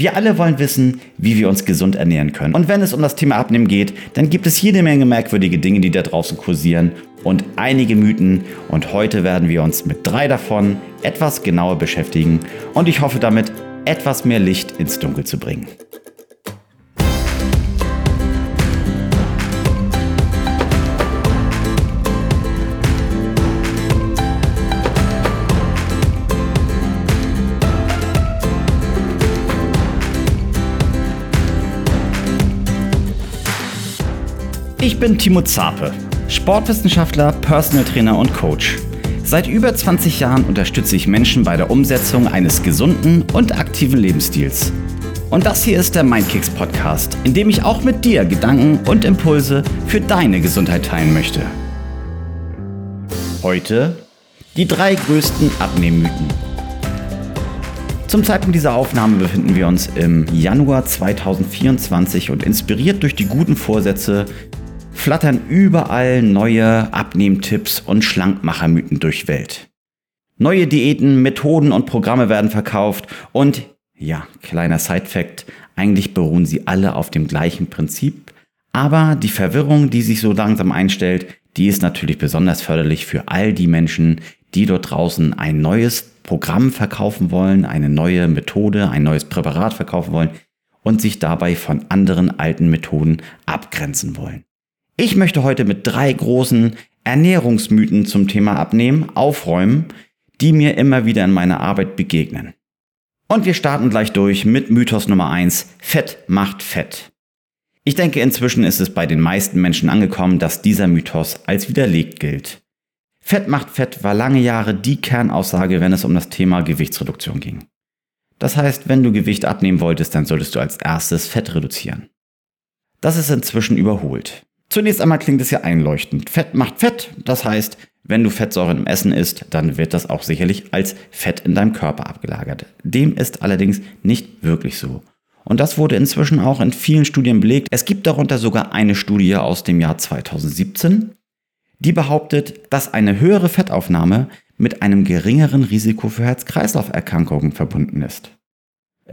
Wir alle wollen wissen, wie wir uns gesund ernähren können. Und wenn es um das Thema Abnehmen geht, dann gibt es jede Menge merkwürdige Dinge, die da draußen kursieren und einige Mythen. Und heute werden wir uns mit drei davon etwas genauer beschäftigen und ich hoffe damit etwas mehr Licht ins Dunkel zu bringen. Ich bin Timo Zape, Sportwissenschaftler, Personal Trainer und Coach. Seit über 20 Jahren unterstütze ich Menschen bei der Umsetzung eines gesunden und aktiven Lebensstils. Und das hier ist der Mindkicks Podcast, in dem ich auch mit dir Gedanken und Impulse für deine Gesundheit teilen möchte. Heute die drei größten Abnehmmythen. Zum Zeitpunkt dieser Aufnahme befinden wir uns im Januar 2024 und inspiriert durch die guten Vorsätze flattern überall neue Abnehmtipps und Schlankmachermythen durch Welt. Neue Diäten, Methoden und Programme werden verkauft und ja, kleiner Side-Fact, eigentlich beruhen sie alle auf dem gleichen Prinzip, aber die Verwirrung, die sich so langsam einstellt, die ist natürlich besonders förderlich für all die Menschen, die dort draußen ein neues Programm verkaufen wollen, eine neue Methode, ein neues Präparat verkaufen wollen und sich dabei von anderen alten Methoden abgrenzen wollen. Ich möchte heute mit drei großen Ernährungsmythen zum Thema Abnehmen aufräumen, die mir immer wieder in meiner Arbeit begegnen. Und wir starten gleich durch mit Mythos Nummer eins: Fett macht Fett. Ich denke, inzwischen ist es bei den meisten Menschen angekommen, dass dieser Mythos als widerlegt gilt. Fett macht Fett war lange Jahre die Kernaussage, wenn es um das Thema Gewichtsreduktion ging. Das heißt, wenn du Gewicht abnehmen wolltest, dann solltest du als erstes Fett reduzieren. Das ist inzwischen überholt. Zunächst einmal klingt es ja einleuchtend. Fett macht Fett, das heißt, wenn du Fettsäuren im Essen isst, dann wird das auch sicherlich als Fett in deinem Körper abgelagert. Dem ist allerdings nicht wirklich so. Und das wurde inzwischen auch in vielen Studien belegt. Es gibt darunter sogar eine Studie aus dem Jahr 2017, die behauptet, dass eine höhere Fettaufnahme mit einem geringeren Risiko für Herz-Kreislauf-Erkrankungen verbunden ist.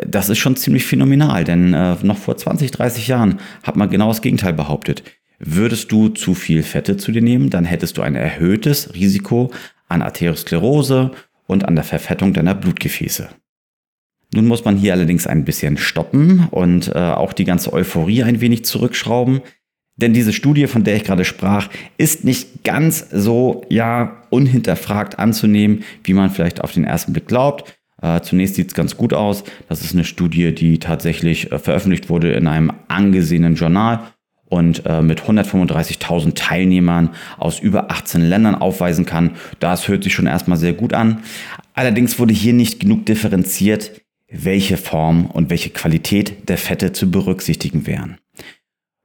Das ist schon ziemlich phänomenal, denn äh, noch vor 20, 30 Jahren hat man genau das Gegenteil behauptet. Würdest du zu viel Fette zu dir nehmen, dann hättest du ein erhöhtes Risiko an Arteriosklerose und an der Verfettung deiner Blutgefäße. Nun muss man hier allerdings ein bisschen stoppen und äh, auch die ganze Euphorie ein wenig zurückschrauben. Denn diese Studie, von der ich gerade sprach, ist nicht ganz so, ja, unhinterfragt anzunehmen, wie man vielleicht auf den ersten Blick glaubt. Äh, zunächst sieht es ganz gut aus. Das ist eine Studie, die tatsächlich äh, veröffentlicht wurde in einem angesehenen Journal und äh, mit 135.000 Teilnehmern aus über 18 Ländern aufweisen kann. Das hört sich schon erstmal sehr gut an. Allerdings wurde hier nicht genug differenziert, welche Form und welche Qualität der Fette zu berücksichtigen wären.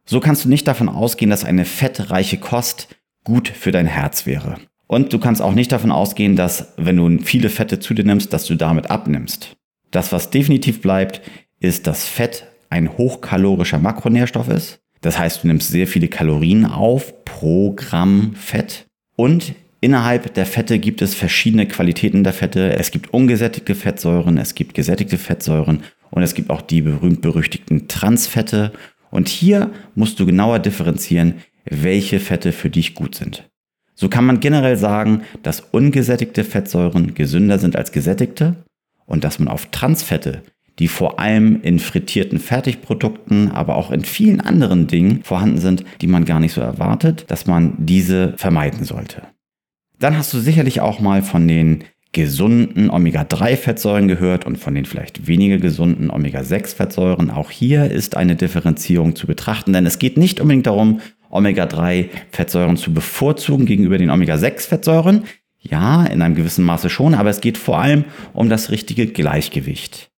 So kannst du nicht davon ausgehen, dass eine fettreiche Kost gut für dein Herz wäre. Und du kannst auch nicht davon ausgehen, dass wenn du viele Fette zu dir nimmst, dass du damit abnimmst. Das, was definitiv bleibt, ist, dass Fett ein hochkalorischer Makronährstoff ist das heißt, du nimmst sehr viele Kalorien auf pro Gramm Fett. Und innerhalb der Fette gibt es verschiedene Qualitäten der Fette. Es gibt ungesättigte Fettsäuren, es gibt gesättigte Fettsäuren und es gibt auch die berühmt-berüchtigten Transfette. Und hier musst du genauer differenzieren, welche Fette für dich gut sind. So kann man generell sagen, dass ungesättigte Fettsäuren gesünder sind als gesättigte und dass man auf Transfette die vor allem in frittierten Fertigprodukten, aber auch in vielen anderen Dingen vorhanden sind, die man gar nicht so erwartet, dass man diese vermeiden sollte. Dann hast du sicherlich auch mal von den gesunden Omega-3-Fettsäuren gehört und von den vielleicht weniger gesunden Omega-6-Fettsäuren. Auch hier ist eine Differenzierung zu betrachten, denn es geht nicht unbedingt darum, Omega-3-Fettsäuren zu bevorzugen gegenüber den Omega-6-Fettsäuren. Ja, in einem gewissen Maße schon, aber es geht vor allem um das richtige Gleichgewicht.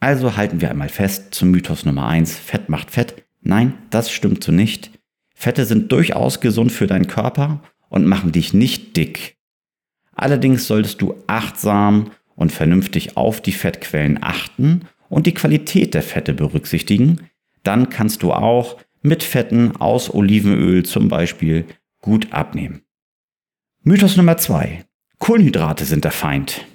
Also halten wir einmal fest zum Mythos Nummer eins: Fett macht Fett. Nein, das stimmt so nicht. Fette sind durchaus gesund für deinen Körper und machen dich nicht dick. Allerdings solltest du achtsam und vernünftig auf die Fettquellen achten und die Qualität der Fette berücksichtigen. Dann kannst du auch mit Fetten aus Olivenöl zum Beispiel gut abnehmen. Mythos Nummer zwei: Kohlenhydrate sind der Feind.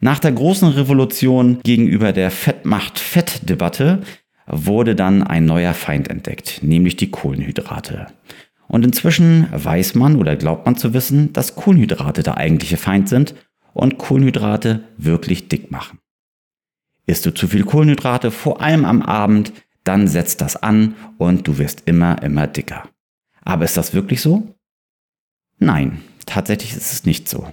Nach der großen Revolution gegenüber der Fettmacht-Fett-Debatte wurde dann ein neuer Feind entdeckt, nämlich die Kohlenhydrate. Und inzwischen weiß man oder glaubt man zu wissen, dass Kohlenhydrate der eigentliche Feind sind und Kohlenhydrate wirklich dick machen. Isst du zu viel Kohlenhydrate, vor allem am Abend, dann setzt das an und du wirst immer, immer dicker. Aber ist das wirklich so? Nein, tatsächlich ist es nicht so.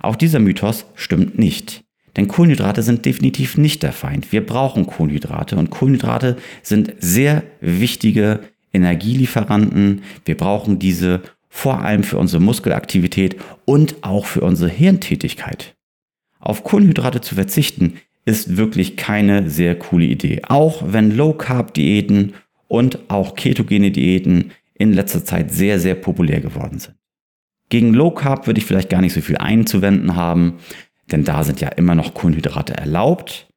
Auch dieser Mythos stimmt nicht. Denn Kohlenhydrate sind definitiv nicht der Feind. Wir brauchen Kohlenhydrate und Kohlenhydrate sind sehr wichtige Energielieferanten. Wir brauchen diese vor allem für unsere Muskelaktivität und auch für unsere Hirntätigkeit. Auf Kohlenhydrate zu verzichten ist wirklich keine sehr coole Idee. Auch wenn Low-Carb-Diäten und auch ketogene Diäten in letzter Zeit sehr, sehr populär geworden sind. Gegen Low Carb würde ich vielleicht gar nicht so viel einzuwenden haben, denn da sind ja immer noch Kohlenhydrate erlaubt.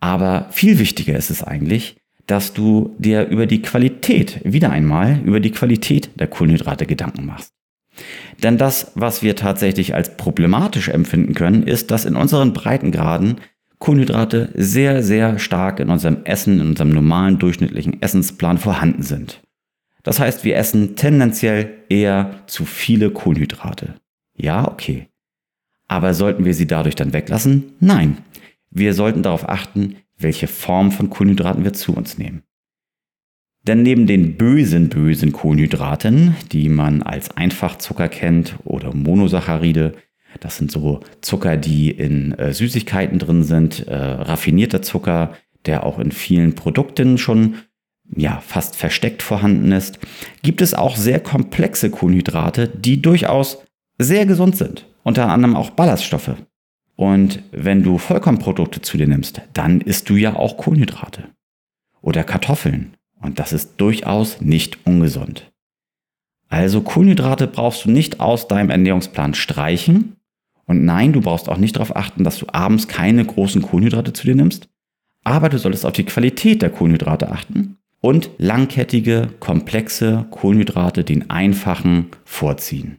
Aber viel wichtiger ist es eigentlich, dass du dir über die Qualität, wieder einmal, über die Qualität der Kohlenhydrate Gedanken machst. Denn das, was wir tatsächlich als problematisch empfinden können, ist, dass in unseren Breitengraden Kohlenhydrate sehr, sehr stark in unserem Essen, in unserem normalen durchschnittlichen Essensplan vorhanden sind. Das heißt, wir essen tendenziell eher zu viele Kohlenhydrate. Ja, okay. Aber sollten wir sie dadurch dann weglassen? Nein. Wir sollten darauf achten, welche Form von Kohlenhydraten wir zu uns nehmen. Denn neben den bösen, bösen Kohlenhydraten, die man als Einfachzucker kennt oder Monosaccharide, das sind so Zucker, die in äh, Süßigkeiten drin sind, äh, raffinierter Zucker, der auch in vielen Produkten schon ja, fast versteckt vorhanden ist, gibt es auch sehr komplexe Kohlenhydrate, die durchaus sehr gesund sind. Unter anderem auch Ballaststoffe. Und wenn du Vollkornprodukte zu dir nimmst, dann isst du ja auch Kohlenhydrate. Oder Kartoffeln. Und das ist durchaus nicht ungesund. Also Kohlenhydrate brauchst du nicht aus deinem Ernährungsplan streichen. Und nein, du brauchst auch nicht darauf achten, dass du abends keine großen Kohlenhydrate zu dir nimmst. Aber du solltest auf die Qualität der Kohlenhydrate achten und langkettige, komplexe Kohlenhydrate den einfachen vorziehen.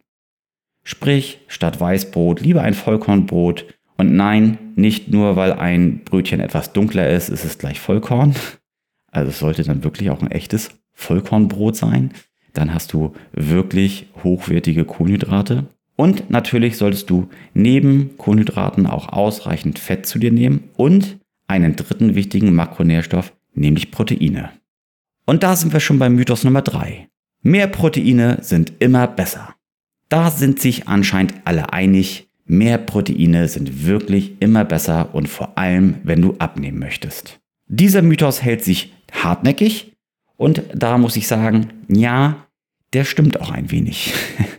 Sprich, statt Weißbrot lieber ein Vollkornbrot und nein, nicht nur weil ein Brötchen etwas dunkler ist, ist es gleich Vollkorn. Also es sollte dann wirklich auch ein echtes Vollkornbrot sein. Dann hast du wirklich hochwertige Kohlenhydrate. Und natürlich solltest du neben Kohlenhydraten auch ausreichend Fett zu dir nehmen und einen dritten wichtigen Makronährstoff, nämlich Proteine. Und da sind wir schon beim Mythos Nummer 3. Mehr Proteine sind immer besser. Da sind sich anscheinend alle einig, mehr Proteine sind wirklich immer besser und vor allem, wenn du abnehmen möchtest. Dieser Mythos hält sich hartnäckig und da muss ich sagen, ja, der stimmt auch ein wenig.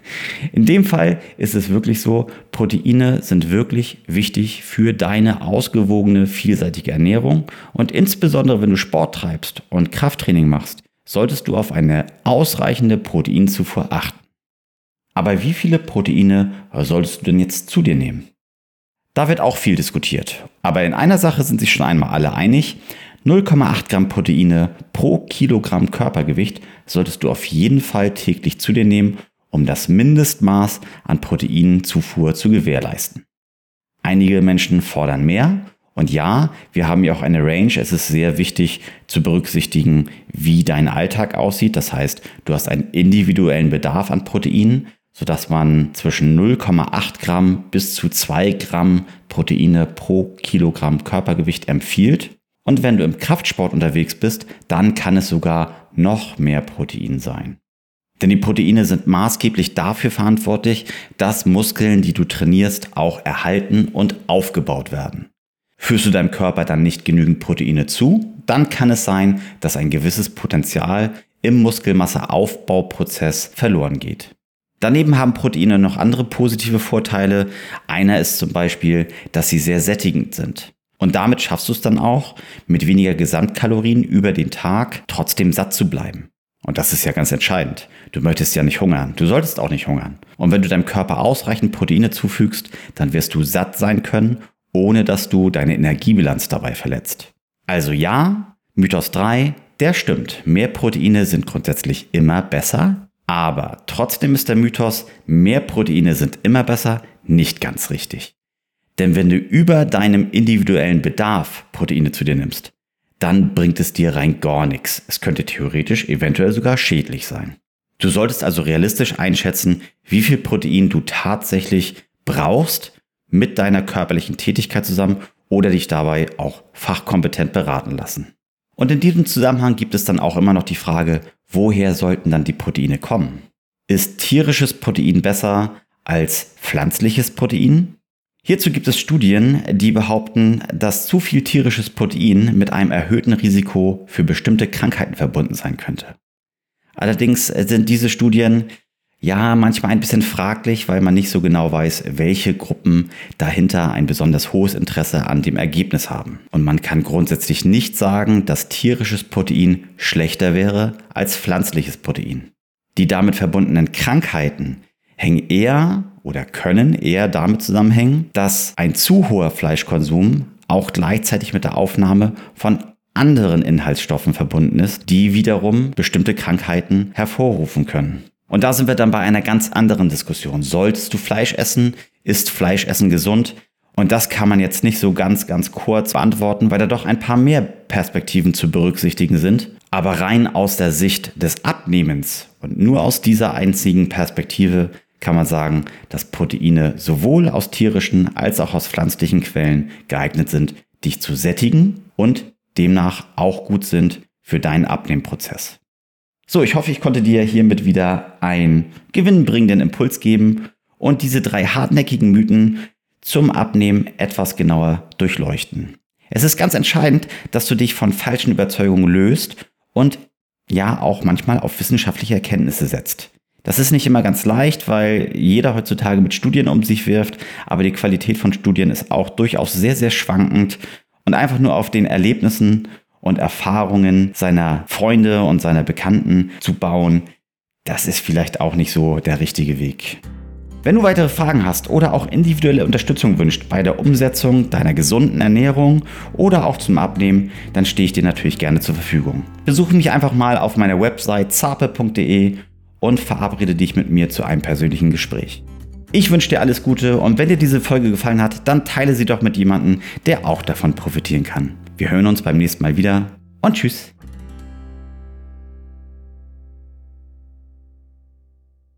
In dem Fall ist es wirklich so, Proteine sind wirklich wichtig für deine ausgewogene, vielseitige Ernährung und insbesondere wenn du Sport treibst und Krafttraining machst, solltest du auf eine ausreichende Proteinzufuhr achten. Aber wie viele Proteine solltest du denn jetzt zu dir nehmen? Da wird auch viel diskutiert. Aber in einer Sache sind sich schon einmal alle einig. 0,8 Gramm Proteine pro Kilogramm Körpergewicht solltest du auf jeden Fall täglich zu dir nehmen, um das Mindestmaß an Proteinzufuhr zu gewährleisten. Einige Menschen fordern mehr und ja, wir haben ja auch eine Range. Es ist sehr wichtig zu berücksichtigen, wie dein Alltag aussieht. Das heißt, du hast einen individuellen Bedarf an Proteinen, sodass man zwischen 0,8 Gramm bis zu 2 Gramm Proteine pro Kilogramm Körpergewicht empfiehlt. Und wenn du im Kraftsport unterwegs bist, dann kann es sogar noch mehr Protein sein. Denn die Proteine sind maßgeblich dafür verantwortlich, dass Muskeln, die du trainierst, auch erhalten und aufgebaut werden. Führst du deinem Körper dann nicht genügend Proteine zu, dann kann es sein, dass ein gewisses Potenzial im Muskelmasseaufbauprozess verloren geht. Daneben haben Proteine noch andere positive Vorteile. Einer ist zum Beispiel, dass sie sehr sättigend sind. Und damit schaffst du es dann auch, mit weniger Gesamtkalorien über den Tag trotzdem satt zu bleiben. Und das ist ja ganz entscheidend. Du möchtest ja nicht hungern. Du solltest auch nicht hungern. Und wenn du deinem Körper ausreichend Proteine zufügst, dann wirst du satt sein können, ohne dass du deine Energiebilanz dabei verletzt. Also ja, Mythos 3, der stimmt. Mehr Proteine sind grundsätzlich immer besser. Aber trotzdem ist der Mythos, mehr Proteine sind immer besser, nicht ganz richtig. Denn wenn du über deinem individuellen Bedarf Proteine zu dir nimmst, dann bringt es dir rein gar nichts. Es könnte theoretisch eventuell sogar schädlich sein. Du solltest also realistisch einschätzen, wie viel Protein du tatsächlich brauchst mit deiner körperlichen Tätigkeit zusammen oder dich dabei auch fachkompetent beraten lassen. Und in diesem Zusammenhang gibt es dann auch immer noch die Frage, woher sollten dann die Proteine kommen? Ist tierisches Protein besser als pflanzliches Protein? Hierzu gibt es Studien, die behaupten, dass zu viel tierisches Protein mit einem erhöhten Risiko für bestimmte Krankheiten verbunden sein könnte. Allerdings sind diese Studien ja manchmal ein bisschen fraglich, weil man nicht so genau weiß, welche Gruppen dahinter ein besonders hohes Interesse an dem Ergebnis haben. Und man kann grundsätzlich nicht sagen, dass tierisches Protein schlechter wäre als pflanzliches Protein. Die damit verbundenen Krankheiten hängen eher oder können eher damit zusammenhängen, dass ein zu hoher Fleischkonsum auch gleichzeitig mit der Aufnahme von anderen Inhaltsstoffen verbunden ist, die wiederum bestimmte Krankheiten hervorrufen können. Und da sind wir dann bei einer ganz anderen Diskussion. Solltest du Fleisch essen? Ist Fleischessen gesund? Und das kann man jetzt nicht so ganz, ganz kurz beantworten, weil da doch ein paar mehr Perspektiven zu berücksichtigen sind. Aber rein aus der Sicht des Abnehmens und nur aus dieser einzigen Perspektive kann man sagen, dass Proteine sowohl aus tierischen als auch aus pflanzlichen Quellen geeignet sind, dich zu sättigen und demnach auch gut sind für deinen Abnehmprozess. So, ich hoffe, ich konnte dir hiermit wieder einen gewinnbringenden Impuls geben und diese drei hartnäckigen Mythen zum Abnehmen etwas genauer durchleuchten. Es ist ganz entscheidend, dass du dich von falschen Überzeugungen löst und ja auch manchmal auf wissenschaftliche Erkenntnisse setzt. Das ist nicht immer ganz leicht, weil jeder heutzutage mit Studien um sich wirft, aber die Qualität von Studien ist auch durchaus sehr, sehr schwankend und einfach nur auf den Erlebnissen und Erfahrungen seiner Freunde und seiner Bekannten zu bauen, das ist vielleicht auch nicht so der richtige Weg. Wenn du weitere Fragen hast oder auch individuelle Unterstützung wünscht bei der Umsetzung deiner gesunden Ernährung oder auch zum Abnehmen, dann stehe ich dir natürlich gerne zur Verfügung. Besuche mich einfach mal auf meiner Website zape.de und verabrede dich mit mir zu einem persönlichen Gespräch. Ich wünsche dir alles Gute und wenn dir diese Folge gefallen hat, dann teile sie doch mit jemandem, der auch davon profitieren kann. Wir hören uns beim nächsten Mal wieder und tschüss.